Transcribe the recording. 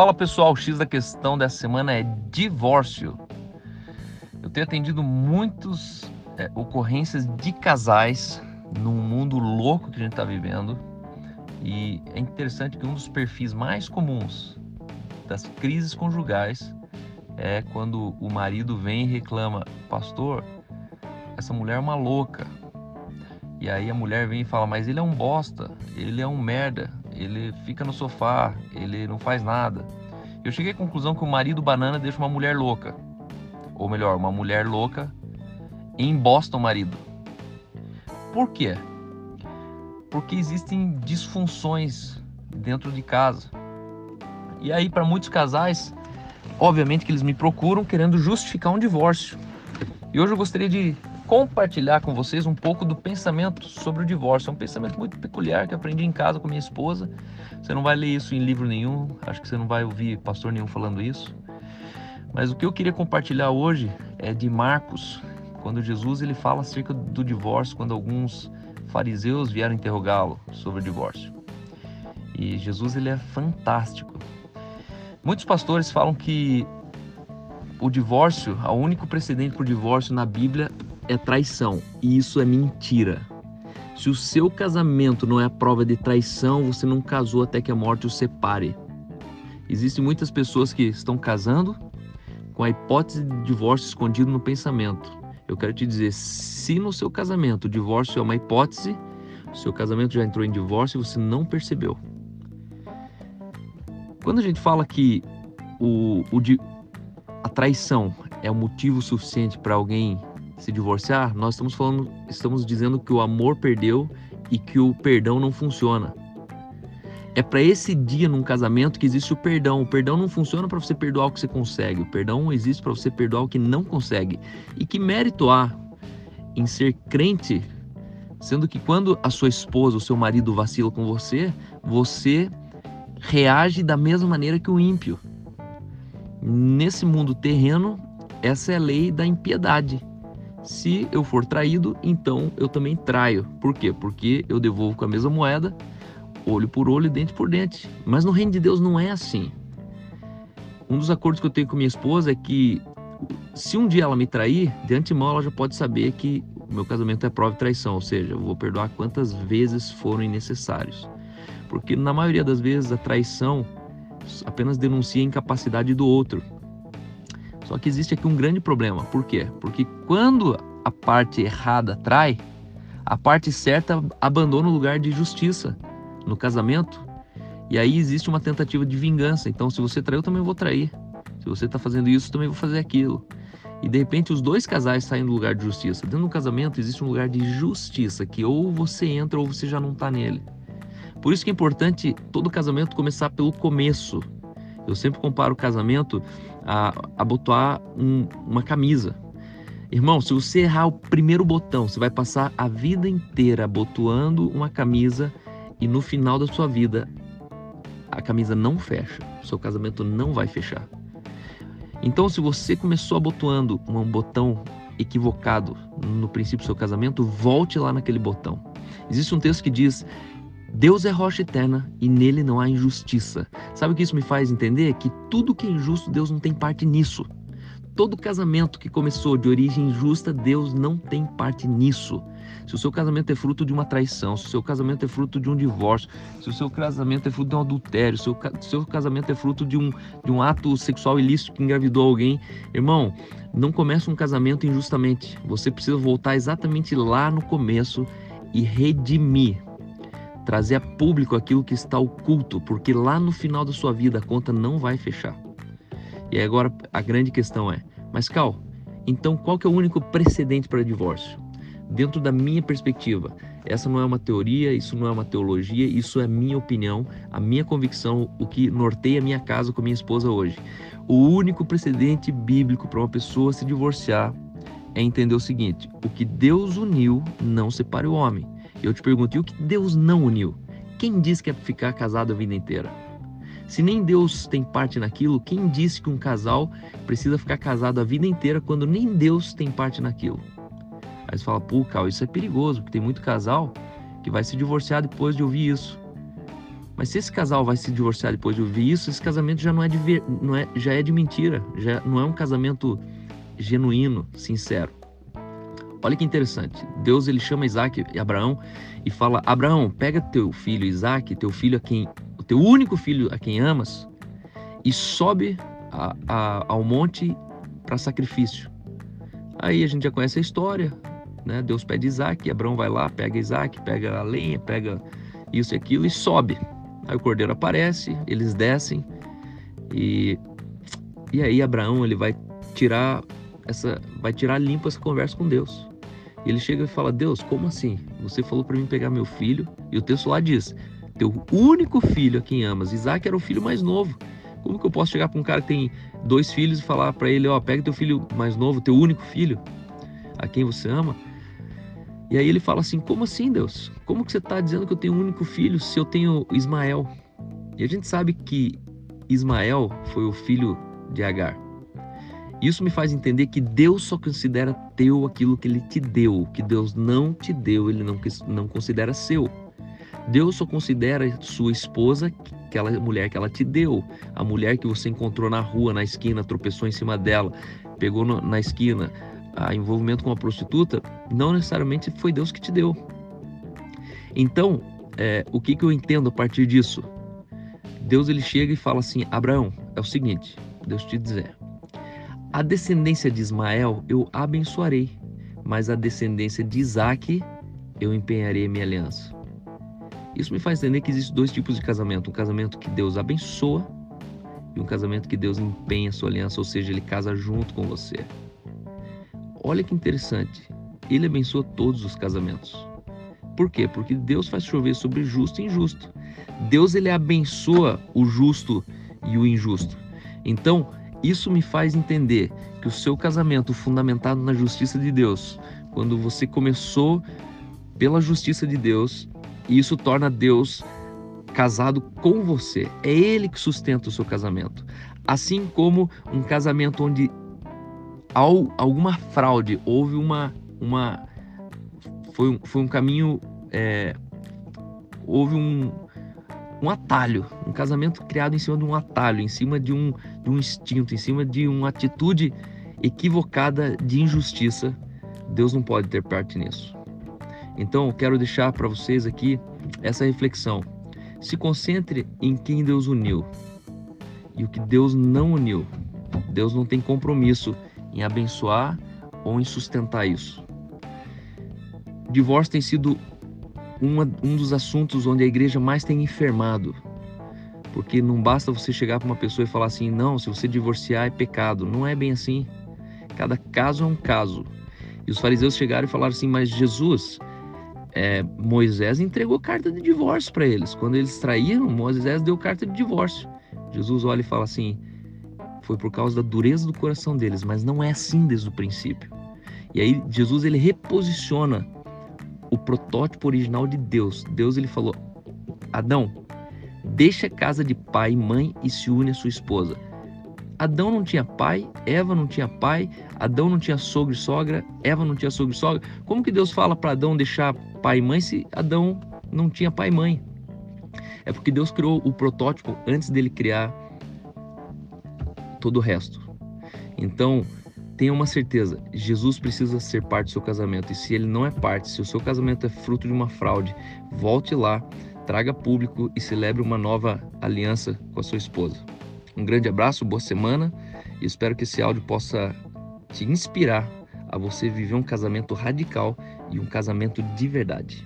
Fala pessoal, o X da questão dessa semana é divórcio. Eu tenho atendido muitas é, ocorrências de casais num mundo louco que a gente está vivendo e é interessante que um dos perfis mais comuns das crises conjugais é quando o marido vem e reclama: Pastor, essa mulher é uma louca. E aí a mulher vem e fala: Mas ele é um bosta, ele é um merda, ele fica no sofá, ele não faz nada. Eu cheguei à conclusão que o marido banana deixa uma mulher louca. Ou melhor, uma mulher louca embosta o marido. Por quê? Porque existem disfunções dentro de casa. E aí, para muitos casais, obviamente que eles me procuram querendo justificar um divórcio. E hoje eu gostaria de compartilhar com vocês um pouco do pensamento sobre o divórcio. É um pensamento muito peculiar que aprendi em casa com minha esposa. Você não vai ler isso em livro nenhum, acho que você não vai ouvir pastor nenhum falando isso. Mas o que eu queria compartilhar hoje é de Marcos, quando Jesus ele fala acerca do divórcio, quando alguns fariseus vieram interrogá-lo sobre o divórcio. E Jesus ele é fantástico. Muitos pastores falam que o divórcio, o único precedente para o divórcio na Bíblia é traição. E isso é mentira. Se o seu casamento não é a prova de traição, você não casou até que a morte o separe. Existem muitas pessoas que estão casando com a hipótese de divórcio escondido no pensamento. Eu quero te dizer, se no seu casamento o divórcio é uma hipótese, seu casamento já entrou em divórcio e você não percebeu. Quando a gente fala que o, o a traição é o motivo suficiente para alguém se divorciar, nós estamos falando, estamos dizendo que o amor perdeu e que o perdão não funciona. É para esse dia num casamento que existe o perdão. O perdão não funciona para você perdoar o que você consegue. O perdão existe para você perdoar o que não consegue. E que mérito há em ser crente, sendo que quando a sua esposa, o seu marido vacila com você, você reage da mesma maneira que o ímpio. Nesse mundo terreno, essa é a lei da impiedade. Se eu for traído, então eu também traio. Por quê? Porque eu devolvo com a mesma moeda, olho por olho, dente por dente. Mas no reino de Deus não é assim. Um dos acordos que eu tenho com minha esposa é que se um dia ela me trair, de antemão ela já pode saber que o meu casamento é prova de traição, ou seja, eu vou perdoar quantas vezes forem necessários. Porque na maioria das vezes a traição apenas denuncia a incapacidade do outro. Só que existe aqui um grande problema. Por quê? Porque quando a parte errada trai, a parte certa abandona o lugar de justiça no casamento. E aí existe uma tentativa de vingança. Então, se você traiu, também vou trair. Se você está fazendo isso, também vou fazer aquilo. E de repente os dois casais saem do lugar de justiça. Dentro do casamento existe um lugar de justiça que ou você entra ou você já não está nele. Por isso que é importante todo casamento começar pelo começo. Eu sempre comparo o casamento a abotoar um, uma camisa. Irmão, se você errar o primeiro botão, você vai passar a vida inteira abotoando uma camisa e no final da sua vida a camisa não fecha. Seu casamento não vai fechar. Então, se você começou abotoando um botão equivocado no princípio do seu casamento, volte lá naquele botão. Existe um texto que diz Deus é rocha eterna e nele não há injustiça. Sabe o que isso me faz entender? Que tudo que é injusto, Deus não tem parte nisso. Todo casamento que começou de origem injusta, Deus não tem parte nisso. Se o seu casamento é fruto de uma traição, se o seu casamento é fruto de um divórcio, se o seu casamento é fruto de um adultério, se o seu casamento é fruto de um, de um ato sexual ilícito que engravidou alguém, irmão, não começa um casamento injustamente. Você precisa voltar exatamente lá no começo e redimir trazer a público aquilo que está oculto, porque lá no final da sua vida a conta não vai fechar. E agora a grande questão é, mas Cal, então qual que é o único precedente para divórcio? Dentro da minha perspectiva, essa não é uma teoria, isso não é uma teologia, isso é minha opinião, a minha convicção, o que norteia a minha casa com minha esposa hoje. O único precedente bíblico para uma pessoa se divorciar é entender o seguinte: o que Deus uniu, não separe o homem. Eu te pergunto, e o que Deus não uniu? Quem disse que é ficar casado a vida inteira? Se nem Deus tem parte naquilo, quem disse que um casal precisa ficar casado a vida inteira quando nem Deus tem parte naquilo? Aí você fala, pô, Cal, isso é perigoso, porque tem muito casal que vai se divorciar depois de ouvir isso. Mas se esse casal vai se divorciar depois de ouvir isso, esse casamento já não é de, ver, não é, já é de mentira, já não é um casamento genuíno, sincero. Olha que interessante. Deus ele chama Isaac e Abraão e fala: Abraão, pega teu filho Isaac, teu filho a quem, o teu único filho a quem amas, e sobe a, a, ao monte para sacrifício. Aí a gente já conhece a história, né? Deus pede Isaac, Abraão vai lá, pega Isaac, pega a lenha, pega isso e aquilo e sobe. Aí o cordeiro aparece, eles descem e e aí Abraão ele vai tirar essa vai tirar limpo essa conversa com Deus. Ele chega e fala: "Deus, como assim? Você falou para mim pegar meu filho?" E o texto lá diz: "Teu único filho a quem amas, Isaac era o filho mais novo. Como que eu posso chegar para um cara que tem dois filhos e falar para ele, ó, pega teu filho mais novo, teu único filho, a quem você ama?" E aí ele fala assim: Como assim, Deus? Como que você está dizendo que eu tenho um único filho se eu tenho Ismael? E a gente sabe que Ismael foi o filho de Agar. Isso me faz entender que Deus só considera teu aquilo que ele te deu, que Deus não te deu, ele não, não considera seu. Deus só considera sua esposa aquela mulher que ela te deu, a mulher que você encontrou na rua, na esquina, tropeçou em cima dela, pegou no, na esquina, a envolvimento com a prostituta, não necessariamente foi Deus que te deu. Então, é, o que, que eu entendo a partir disso? Deus ele chega e fala assim: Abraão, é o seguinte, Deus te dizer, a descendência de Ismael eu abençoarei, mas a descendência de Isaac eu empenharei minha aliança. Isso me faz entender que existem dois tipos de casamento: um casamento que Deus abençoa e um casamento que Deus empenha sua aliança, ou seja, ele casa junto com você. Olha que interessante. Ele abençoa todos os casamentos. Por quê? Porque Deus faz chover sobre justo e injusto. Deus ele abençoa o justo e o injusto. Então, isso me faz entender que o seu casamento fundamentado na justiça de Deus, quando você começou pela justiça de Deus, isso torna Deus casado com você. É ele que sustenta o seu casamento. Assim como um casamento onde ao, alguma fraude, houve uma. uma foi, um, foi um caminho. É, houve um, um atalho, um casamento criado em cima de um atalho, em cima de um, de um instinto, em cima de uma atitude equivocada de injustiça. Deus não pode ter parte nisso. Então, eu quero deixar para vocês aqui essa reflexão. Se concentre em quem Deus uniu e o que Deus não uniu. Deus não tem compromisso em abençoar ou em sustentar isso. O divórcio tem sido uma, um dos assuntos onde a igreja mais tem enfermado. Porque não basta você chegar para uma pessoa e falar assim: não, se você divorciar é pecado. Não é bem assim. Cada caso é um caso. E os fariseus chegaram e falaram assim: mas Jesus, é, Moisés entregou carta de divórcio para eles. Quando eles traíram, Moisés deu carta de divórcio. Jesus olha e fala assim: foi por causa da dureza do coração deles, mas não é assim desde o princípio. E aí Jesus ele reposiciona protótipo original de Deus. Deus ele falou: Adão, deixa a casa de pai e mãe e se une à sua esposa. Adão não tinha pai, Eva não tinha pai, Adão não tinha sogro e sogra, Eva não tinha sogro e sogra. Como que Deus fala para Adão deixar pai e mãe se Adão não tinha pai e mãe? É porque Deus criou o protótipo antes dele criar todo o resto. Então, tenha uma certeza, Jesus precisa ser parte do seu casamento. E se ele não é parte, se o seu casamento é fruto de uma fraude, volte lá, traga público e celebre uma nova aliança com a sua esposa. Um grande abraço, boa semana e espero que esse áudio possa te inspirar a você viver um casamento radical e um casamento de verdade.